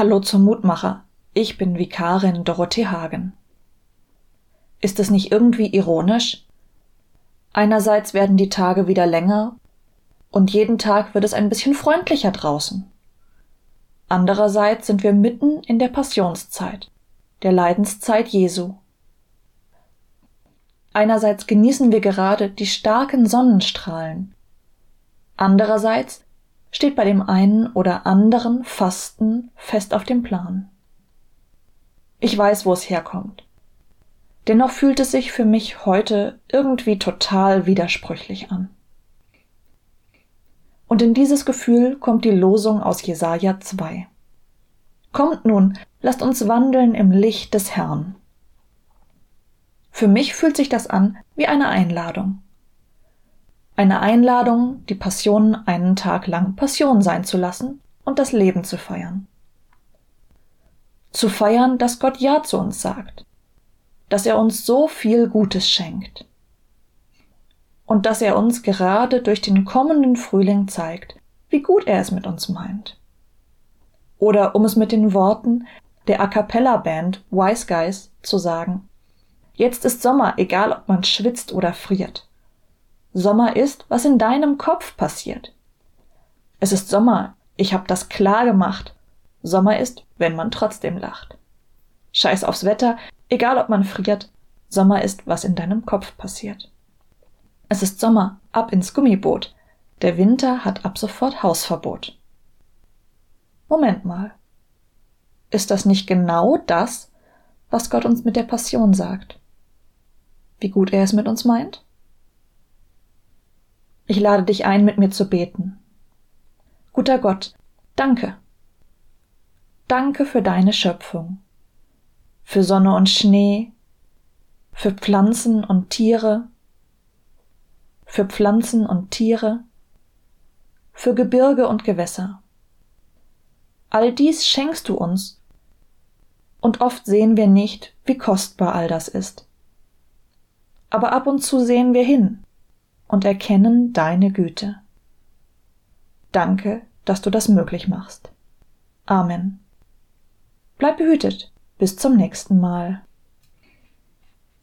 Hallo zum Mutmacher. Ich bin Vikarin Dorothee Hagen. Ist es nicht irgendwie ironisch? Einerseits werden die Tage wieder länger und jeden Tag wird es ein bisschen freundlicher draußen. Andererseits sind wir mitten in der Passionszeit, der Leidenszeit Jesu. Einerseits genießen wir gerade die starken Sonnenstrahlen. Andererseits steht bei dem einen oder anderen Fasten fest auf dem Plan. Ich weiß, wo es herkommt. Dennoch fühlt es sich für mich heute irgendwie total widersprüchlich an. Und in dieses Gefühl kommt die Losung aus Jesaja 2. Kommt nun, lasst uns wandeln im Licht des Herrn. Für mich fühlt sich das an wie eine Einladung. Eine Einladung, die Passion einen Tag lang Passion sein zu lassen und das Leben zu feiern. Zu feiern, dass Gott Ja zu uns sagt, dass er uns so viel Gutes schenkt und dass er uns gerade durch den kommenden Frühling zeigt, wie gut er es mit uns meint. Oder um es mit den Worten der A cappella Band Wise Guys zu sagen, Jetzt ist Sommer, egal ob man schwitzt oder friert. Sommer ist, was in deinem Kopf passiert. Es ist Sommer, ich hab das klar gemacht. Sommer ist, wenn man trotzdem lacht. Scheiß aufs Wetter, egal ob man friert. Sommer ist, was in deinem Kopf passiert. Es ist Sommer, ab ins Gummiboot. Der Winter hat ab sofort Hausverbot. Moment mal. Ist das nicht genau das, was Gott uns mit der Passion sagt? wie gut er es mit uns meint? Ich lade dich ein, mit mir zu beten. Guter Gott, danke. Danke für deine Schöpfung, für Sonne und Schnee, für Pflanzen und Tiere, für Pflanzen und Tiere, für Gebirge und Gewässer. All dies schenkst du uns, und oft sehen wir nicht, wie kostbar all das ist aber ab und zu sehen wir hin und erkennen deine Güte. Danke, dass du das möglich machst. Amen. Bleib behütet. Bis zum nächsten Mal.